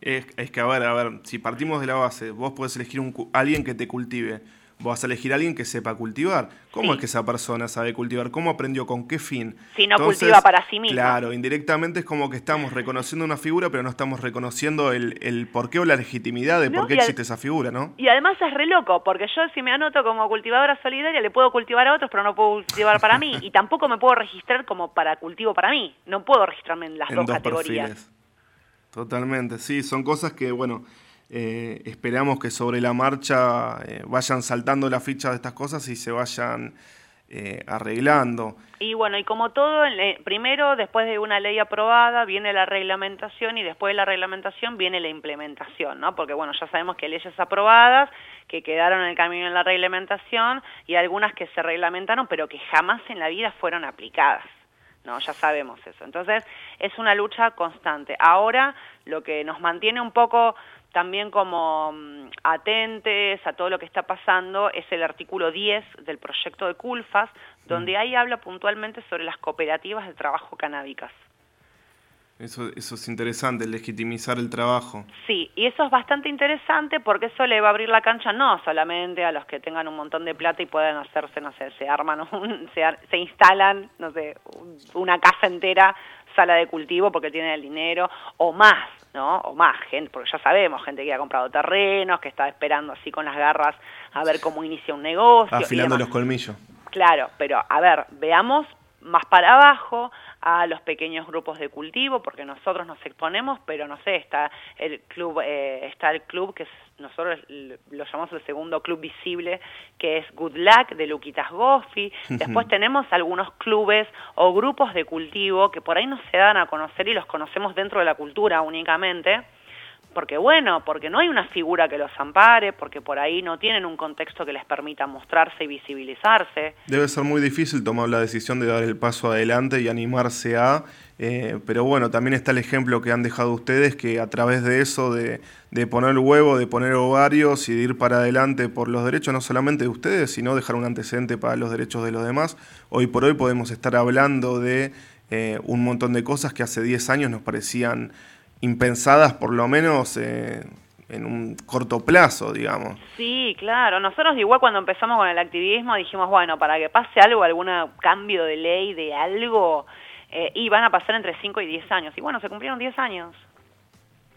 Speaker 1: Es, es, que, a ver, a ver, si partimos de la base, vos podés elegir un, alguien que te cultive vas a elegir a alguien que sepa cultivar. ¿Cómo es que esa persona sabe cultivar? ¿Cómo aprendió? ¿Con qué fin?
Speaker 2: Si no cultiva para sí mismo.
Speaker 1: Claro, indirectamente es como que estamos reconociendo una figura, pero no estamos reconociendo el, el porqué o la legitimidad de por qué existe esa figura, ¿no?
Speaker 2: Y además es re loco, porque yo si me anoto como cultivadora solidaria, le puedo cultivar a otros, pero no puedo cultivar para mí. Y tampoco me puedo registrar como para cultivo para mí. No puedo registrarme en las dos, categorías.
Speaker 1: Totalmente, sí, son cosas que, bueno, eh, esperamos que sobre la marcha eh, vayan saltando las fichas de estas cosas y se vayan eh, arreglando.
Speaker 2: Y bueno, y como todo, primero, después de una ley aprobada, viene la reglamentación y después de la reglamentación viene la implementación, ¿no? Porque bueno, ya sabemos que hay leyes aprobadas que quedaron en el camino en la reglamentación y algunas que se reglamentaron pero que jamás en la vida fueron aplicadas. ¿no? Ya sabemos eso. Entonces, es una lucha constante. Ahora, lo que nos mantiene un poco también como mm, atentes a todo lo que está pasando es el artículo 10 del proyecto de CULFAS, donde mm. ahí habla puntualmente sobre las cooperativas de trabajo canábicas.
Speaker 1: Eso, eso es interesante, legitimizar el trabajo.
Speaker 2: Sí, y eso es bastante interesante porque eso le va a abrir la cancha no solamente a los que tengan un montón de plata y puedan hacerse, no sé, se arman, un, se, se instalan, no sé, una casa entera, sala de cultivo porque tienen el dinero, o más, ¿no? O más gente, porque ya sabemos, gente que ha comprado terrenos, que está esperando así con las garras a ver cómo inicia un negocio.
Speaker 1: Afilando los colmillos.
Speaker 2: Claro, pero a ver, veamos más para abajo a los pequeños grupos de cultivo, porque nosotros nos exponemos, pero no sé, está el club, eh, está el club que nosotros lo llamamos el segundo club visible, que es Good Luck de Luquitas Goffi. Después tenemos algunos clubes o grupos de cultivo que por ahí no se dan a conocer y los conocemos dentro de la cultura únicamente porque bueno, porque no hay una figura que los ampare, porque por ahí no tienen un contexto que les permita mostrarse y visibilizarse.
Speaker 1: Debe ser muy difícil tomar la decisión de dar el paso adelante y animarse a, eh, pero bueno, también está el ejemplo que han dejado ustedes, que a través de eso, de, de poner huevo, de poner ovarios y de ir para adelante por los derechos no solamente de ustedes, sino dejar un antecedente para los derechos de los demás, hoy por hoy podemos estar hablando de eh, un montón de cosas que hace 10 años nos parecían impensadas por lo menos eh, en un corto plazo, digamos.
Speaker 2: Sí, claro. Nosotros igual cuando empezamos con el activismo dijimos, bueno, para que pase algo, algún cambio de ley, de algo, eh, y van a pasar entre 5 y 10 años. Y bueno, se cumplieron 10 años.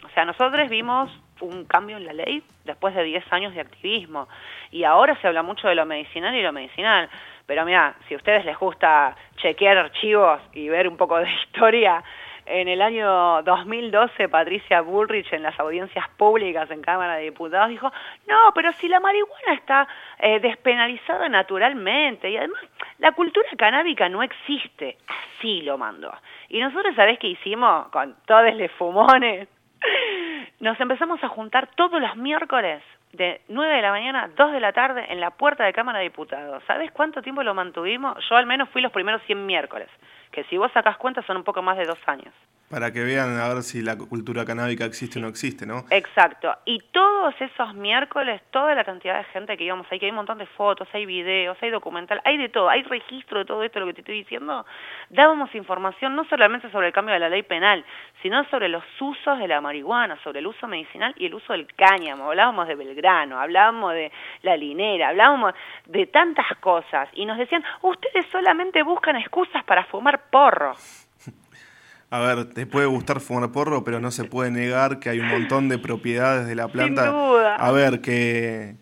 Speaker 2: O sea, nosotros vimos un cambio en la ley después de 10 años de activismo. Y ahora se habla mucho de lo medicinal y lo medicinal. Pero mira, si a ustedes les gusta chequear archivos y ver un poco de historia, en el año 2012 Patricia Bullrich en las audiencias públicas en Cámara de Diputados dijo, no, pero si la marihuana está eh, despenalizada naturalmente y además la cultura canábica no existe, así lo mandó. Y nosotros, ¿sabés qué hicimos con todos los fumones? Nos empezamos a juntar todos los miércoles de 9 de la mañana a 2 de la tarde en la puerta de Cámara de Diputados. ¿Sabes cuánto tiempo lo mantuvimos? Yo al menos fui los primeros 100 miércoles, que si vos sacás cuenta son un poco más de dos años.
Speaker 1: Para que vean a ver si la cultura canábica existe o no existe, ¿no?
Speaker 2: Exacto. Y todos esos miércoles, toda la cantidad de gente que íbamos ahí, que hay un montón de fotos, hay videos, hay documental, hay de todo, hay registro de todo esto, lo que te estoy diciendo, dábamos información no solamente sobre el cambio de la ley penal, sino sobre los usos de la marihuana, sobre el uso medicinal y el uso del cáñamo. Hablábamos de Belgrano, hablábamos de la linera, hablábamos de tantas cosas. Y nos decían, ustedes solamente buscan excusas para fumar porro.
Speaker 1: A ver, te puede gustar fumar porro, pero no se puede negar que hay un montón de propiedades de la planta.
Speaker 2: Sin duda.
Speaker 1: A ver, que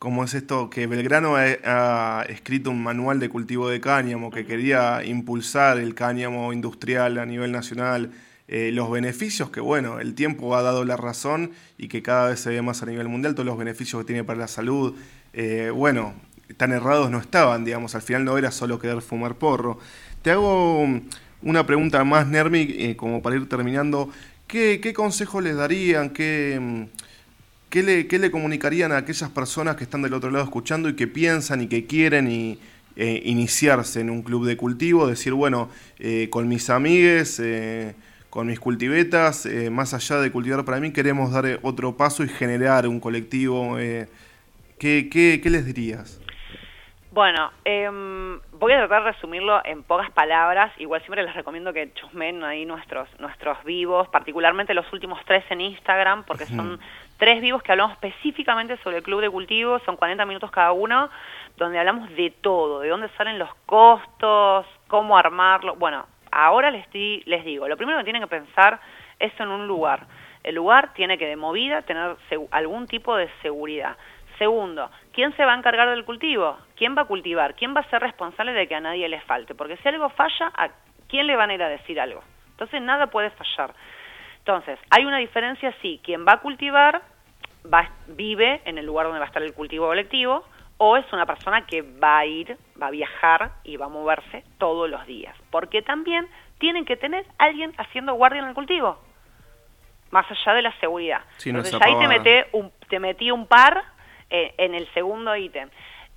Speaker 1: ¿cómo es esto? Que Belgrano ha, escrito un manual de cultivo de cáñamo que quería impulsar el cáñamo industrial a nivel nacional. Eh, los beneficios que, bueno, el tiempo ha dado la razón y que cada vez se ve más a nivel mundial, todos los beneficios que tiene para la salud, eh, bueno, tan errados no estaban, digamos, al final no era solo querer fumar porro. Te hago una pregunta más, Nermi, eh, como para ir terminando. ¿Qué, qué consejo les darían? ¿Qué, mm, qué, le, ¿Qué le comunicarían a aquellas personas que están del otro lado escuchando y que piensan y que quieren y, eh, iniciarse en un club de cultivo? Decir, bueno, eh, con mis amigues, con mis cultivetas, más allá de cultivar para mí, queremos dar otro paso y generar un colectivo. ¿qué, qué, ¿Qué les dirías?
Speaker 2: Bueno, eh, voy a tratar de resumirlo en pocas palabras. Igual siempre les recomiendo que chusmen ahí nuestros, nuestros vivos, particularmente los últimos tres en Instagram, porque son tres vivos que hablamos específicamente sobre el club de cultivo, son 40 minutos cada uno, donde hablamos de todo, de dónde salen los costos, cómo armarlo. Bueno, ahora les, les digo, lo primero que tienen que pensar es en un lugar. El lugar tiene que de movida tener algún tipo de seguridad. Segundo, ¿quién se va a encargar del cultivo? ¿Quién va a cultivar? ¿Quién va a ser responsable de que a nadie le falte? Porque si algo falla, ¿a quién le van a ir a decir algo? Entonces nada puede fallar. Entonces, hay una diferencia, sí, quien va a cultivar va, vive en el lugar donde va a estar el cultivo colectivo o es una persona que va a ir, va a viajar y va a moverse todos los días. Porque también tienen que tener alguien haciendo guardia en el cultivo, más allá de la seguridad. Entonces ahí te, metí un, te metí un par eh, en el segundo ítem.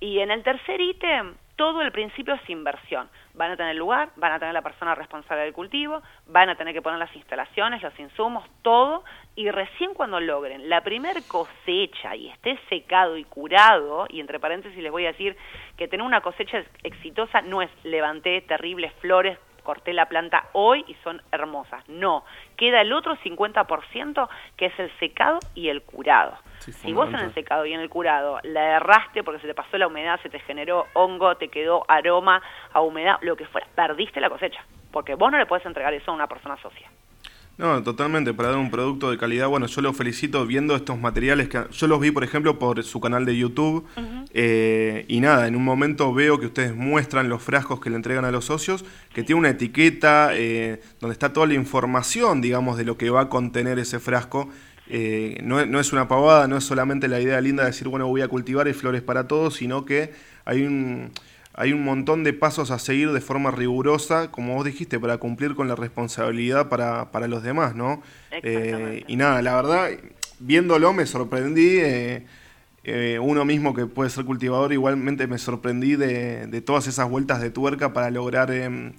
Speaker 2: Y en el tercer ítem, todo el principio es inversión. Van a tener lugar, van a tener la persona responsable del cultivo, van a tener que poner las instalaciones, los insumos, todo, y recién cuando logren la primer cosecha y esté secado y curado, y entre paréntesis les voy a decir que tener una cosecha exitosa no es levanté terribles flores, corté la planta hoy y son hermosas. No, queda el otro 50% que es el secado y el curado. si vos en el secado y en el curado la erraste porque se te pasó la humedad, se te generó hongo, te quedó aroma a humedad, lo que fuera, perdiste la cosecha, porque vos no le puedes entregar eso a una persona socia.
Speaker 1: No, totalmente, para dar un producto de calidad, bueno, yo lo felicito viendo estos materiales que yo los vi, por ejemplo, por su canal de YouTube eh, y nada, en un momento veo que ustedes muestran los frascos que le entregan a los socios, que tiene una etiqueta eh, donde está toda la información, digamos, de lo que va a contener ese frasco. Eh, no, no, es una pavada, no es solamente la idea linda de decir, bueno, voy a cultivar y flores para todos, sino que hay un hay un montón de pasos a seguir de forma rigurosa, como vos dijiste, para cumplir con la responsabilidad para, para los demás, ¿no? Y nada, la verdad, viéndolo me sorprendí. Eh, uno mismo que puede ser cultivador, igualmente me sorprendí de, de todas esas vueltas de tuerca para lograr, em,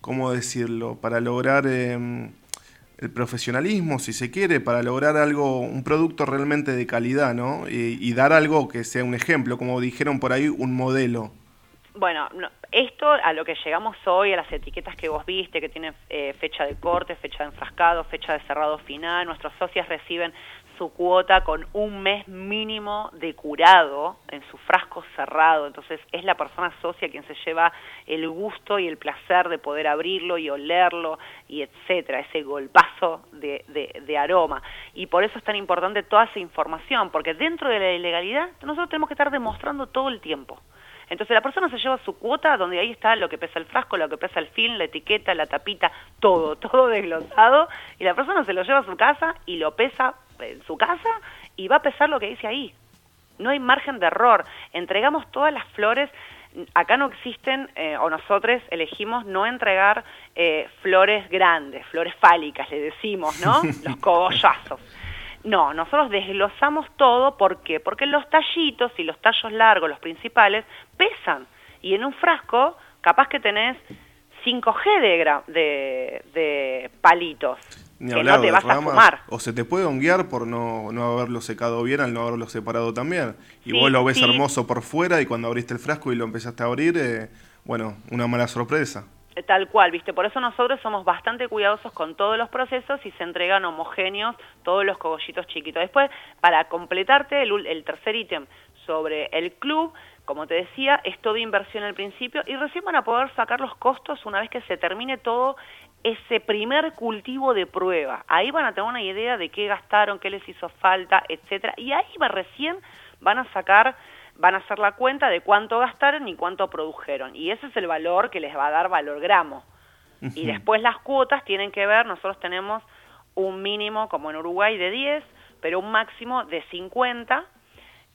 Speaker 1: ¿cómo decirlo? Para lograr em, el profesionalismo, si se quiere, para lograr algo, un producto realmente de calidad, ¿no? y dar algo que sea un ejemplo, como dijeron por ahí, un modelo.
Speaker 2: Bueno, esto a lo que llegamos hoy, a las etiquetas que vos viste, que tienen eh, fecha de corte, fecha de enfrascado, fecha de cerrado final, nuestros socios reciben su cuota con un mes mínimo de curado en su frasco cerrado. Entonces es la persona socia quien se lleva el gusto y el placer de poder abrirlo y olerlo y etcétera, ese golpazo de, de, aroma. Y por eso es tan importante toda esa información, porque dentro de la ilegalidad nosotros tenemos que estar demostrando todo el tiempo. Entonces la persona se lleva su cuota donde ahí está lo que pesa el frasco, lo que pesa el film, la etiqueta, la tapita, todo, todo desglosado y la persona se lo lleva a su casa y lo pesa en su casa y va a pesar lo que dice ahí. No hay margen de error. Entregamos todas las flores. Acá no existen, eh, o nosotros elegimos no entregar eh, flores grandes, flores fálicas, le decimos, ¿no? Los cogollazos. No, nosotros desglosamos todo, ¿por qué? Porque los tallitos y los tallos largos, los principales, pesan. Y en un frasco, capaz que tenés 5G de, de, de palitos que no te vas a fumar.
Speaker 1: O se te puede honguear por no, no haberlo secado bien al no haberlo separado también. Y vos lo ves hermoso por fuera y cuando abriste el frasco y lo empezaste a abrir, eh, bueno, una mala sorpresa.
Speaker 2: Eh, tal cual, ¿viste? Por eso nosotros somos bastante cuidadosos con todos los procesos y se entregan homogéneos todos los cogollitos chiquitos. Después, para completarte el, el tercer ítem sobre el club, como te decía, es toda inversión al principio y recién van a poder sacar los costos una vez que se termine todo ese primer cultivo de prueba. Ahí van a tener una idea de qué gastaron, qué les hizo falta, etcétera, y ahí va recién van a sacar van a hacer la cuenta de cuánto gastaron y cuánto produjeron. Y ese es el valor que les va a dar valor gramo. Y después las cuotas tienen que ver, nosotros tenemos un mínimo, como en Uruguay, de 10, pero un máximo de 50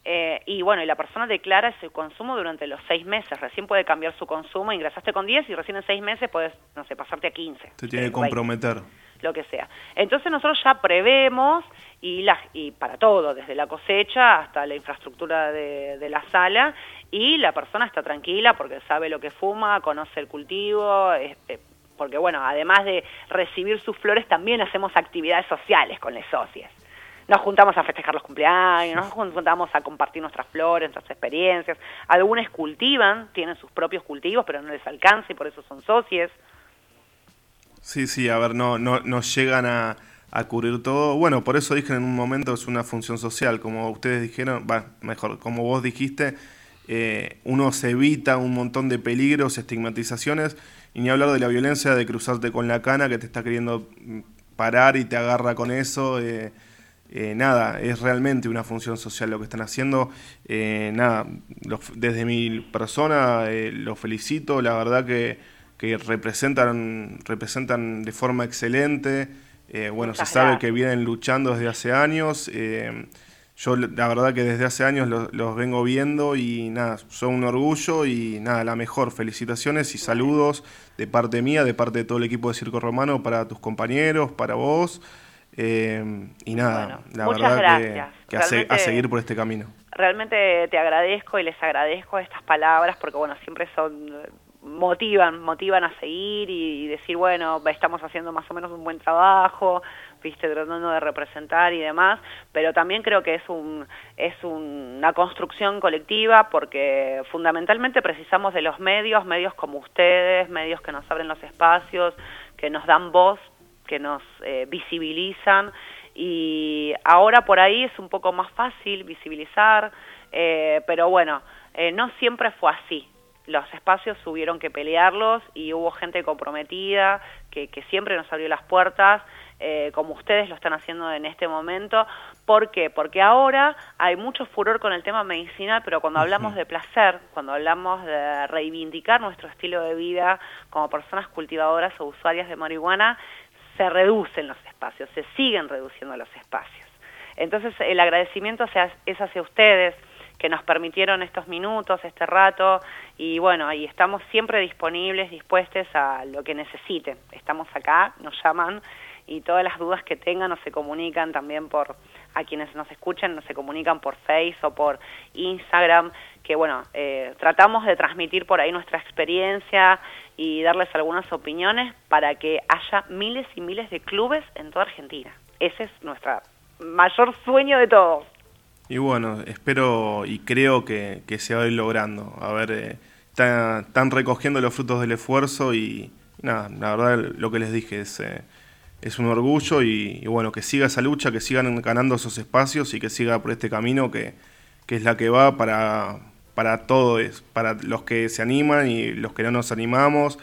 Speaker 2: eh, y bueno, y la persona declara ese consumo durante los seis meses. Recién puede cambiar su consumo, ingresaste con 10 y recién en seis meses puedes, no sé, pasarte a 15.
Speaker 1: Te tiene que comprometer.
Speaker 2: lo que sea. Entonces nosotros ya prevemos y, la, y para todo, desde la cosecha hasta la infraestructura de, la sala, y la persona está tranquila porque sabe lo que fuma, conoce el cultivo, eh, porque bueno, además de recibir sus flores, también hacemos actividades sociales con las socias nos juntamos a festejar los cumpleaños, nos juntamos a compartir nuestras flores, nuestras experiencias. Algunos cultivan, tienen sus propios cultivos, pero no les alcanza y por eso son socios.
Speaker 1: Sí, sí, a ver, no, no, no llegan a, a cubrir todo. Bueno, por eso dije en un momento es una función social, como ustedes dijeron, va, mejor, como vos dijiste, eh, uno se evita un montón de peligros, estigmatizaciones, y ni hablar de la violencia de cruzarte con la cana que te está queriendo mm, parar y te agarra con eso. Eh, eh, nada, es realmente una función social lo que están haciendo. Eh, nada, desde mi persona eh, los felicito, la verdad que, que, representan, representan de forma excelente. bueno, se sabe que vienen luchando desde hace años. yo la verdad que desde hace años los, los, vengo viendo y nada, son un orgullo y nada, la mejor. Felicitaciones y saludos de parte mía, de parte de todo el equipo de Circo Romano para tus compañeros, para vos. Eh, y nada, la verdad que, a, seguir por este camino.
Speaker 2: Realmente te agradezco y les agradezco estas palabras porque bueno, siempre son motivan, motivan a seguir y, decir, bueno, estamos haciendo más o menos un buen trabajo, viste, tratando de representar y demás, pero también creo que es un es una construcción colectiva porque fundamentalmente precisamos de los medios, medios como ustedes, medios que nos abren los espacios, que nos dan voz que nos eh, visibilizan y ahora por ahí es un poco más fácil visibilizar, eh, pero bueno, eh, no siempre fue así. Los espacios tuvieron que pelearlos y hubo gente comprometida que, que siempre nos abrió las puertas, como ustedes lo están haciendo en este momento. ¿Por qué? Porque ahora hay mucho furor con el tema medicinal, pero cuando hablamos de placer, cuando hablamos de reivindicar nuestro estilo de vida como personas cultivadoras o usuarias de marihuana, se reducen los espacios, se siguen reduciendo los espacios. Entonces el agradecimiento es hacia ustedes que nos permitieron estos minutos, este rato, y bueno, ahí estamos siempre disponibles, dispuestos a lo que necesiten. Estamos acá, nos llaman y todas las dudas que tengan nos se comunican también por, a quienes nos escuchan, nos se comunican por Face o por Instagram, que bueno, eh, tratamos de transmitir por ahí nuestra experiencia y darles algunas opiniones para que haya miles y miles de clubes en toda Argentina. Ese es nuestro mayor sueño de todos.
Speaker 1: Y bueno, espero y creo que, se va a ir logrando. A ver, eh, están, recogiendo los frutos del esfuerzo y nada, la verdad lo que les dije es... Eh, es un orgullo y, bueno, que siga esa lucha, que sigan ganando esos espacios y que siga por este camino que, es la que va para, para todos, para los que se animan y los que no nos animamos,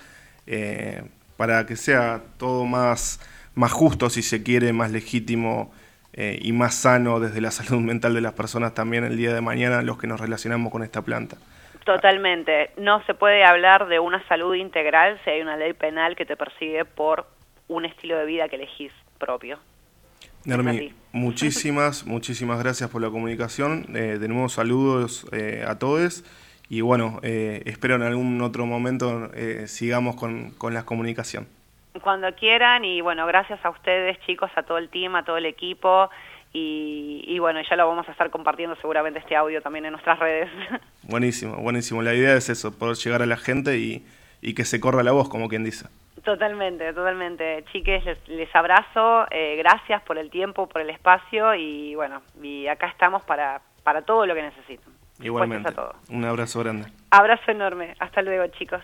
Speaker 1: eh, para que sea todo más, más justo, si se quiere, más legítimo eh, y más sano desde la salud mental de las personas también el día de mañana, los que nos relacionamos con esta planta.
Speaker 2: Totalmente. No se puede hablar de una salud integral si hay una ley penal que te persigue por un estilo de vida que elegís propio.
Speaker 1: Nermi, muchísimas, muchísimas gracias por la comunicación. Eh, de nuevo saludos eh, a todos y bueno, eh, espero en algún otro momento sigamos con, con la comunicación.
Speaker 2: Cuando quieran y bueno, gracias a ustedes chicos, a todo el team, a todo el equipo y, bueno, ya lo vamos a estar compartiendo seguramente este audio también en nuestras redes.
Speaker 1: Buenísimo, buenísimo. La idea es eso, poder llegar a la gente y, y que se corra la voz, como quien dice.
Speaker 2: Totalmente, totalmente. Chiques, les, abrazo, eh, gracias por el tiempo, por el espacio y bueno, y acá estamos para, para todo lo que necesiten.
Speaker 1: Igualmente. Un abrazo grande.
Speaker 2: Abrazo enorme. Hasta luego, chicos.